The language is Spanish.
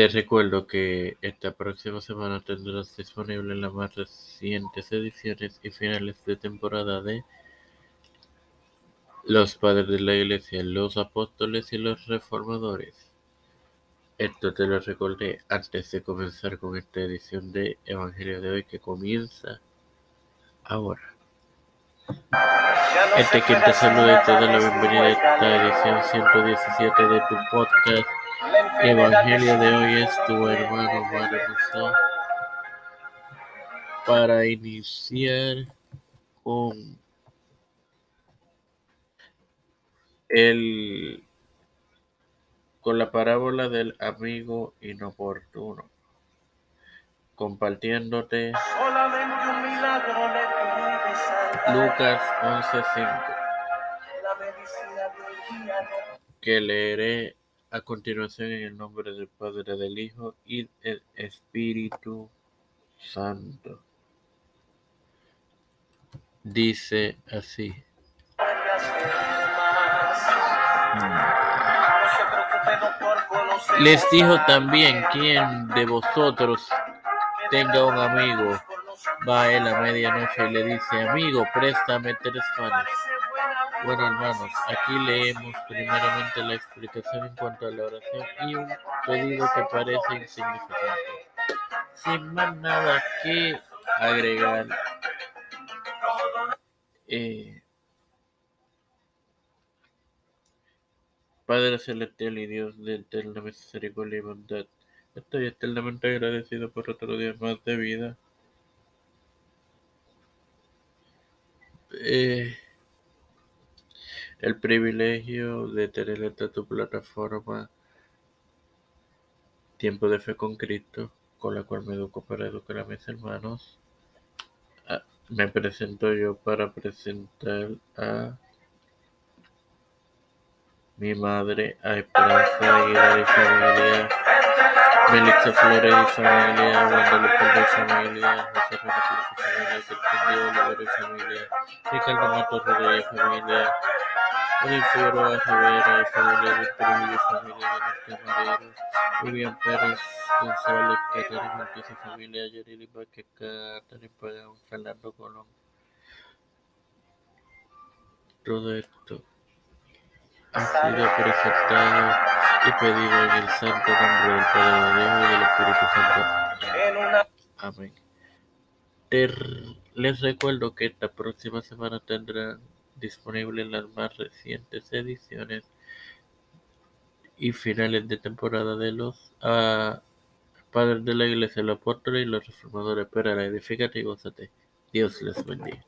Te recuerdo que esta próxima semana tendrás disponible las más recientes ediciones y finales de temporada de Los Padres de la Iglesia, los Apóstoles y los Reformadores. Esto te lo recordé antes de comenzar con esta edición de Evangelio de hoy que comienza ahora. Este quien te saluda y te da la bienvenida a esta edición 117 de tu podcast. Evangelio de hoy es tu hermano Mario para iniciar con el con la parábola del amigo inoportuno. Compartiéndote Lucas 11:5 que leeré a continuación, en el nombre del Padre, del Hijo y del Espíritu Santo. Dice así. Les dijo también, quien de vosotros tenga un amigo, va él a medianoche y le dice, amigo, préstame tres panes bueno, hermanos, aquí leemos primeramente la explicación en cuanto a la oración y un pedido que parece insignificante. Sin más nada que agregar, eh, Padre Celestial y Dios de eterna misericordia y bondad, estoy eternamente agradecido por otro día más de vida. Eh, el privilegio de tener esta tu plataforma Tiempo de Fe con Cristo, con la cual me educo para educar a mis hermanos. Ah, me presento yo para presentar a mi madre, a Esperanza Aguilar y familia, Melissa Flores y familia, Guadalupe y familia, José Ramírez y familia, Cristian Oliver y familia, Ricardo Matos Rodríguez y familia, Luis Rivera y familia de Trujillo y familia de los Camareros, Vivian Pérez González, Catherine Montes y familia, Yarili Vázquez, Catherine Pagán, Fernando Colón. Todo esto ha sido presentado y pedido en el santo nombre del Padre, del Hijo y del Espíritu Santo. Amén. les recuerdo que esta próxima semana tendrán disponible en las más recientes ediciones y finales de temporada de los uh, Padres de la Iglesia, los apóstoles y los reformadores. Espera, edifícate y gózate. Dios les bendiga.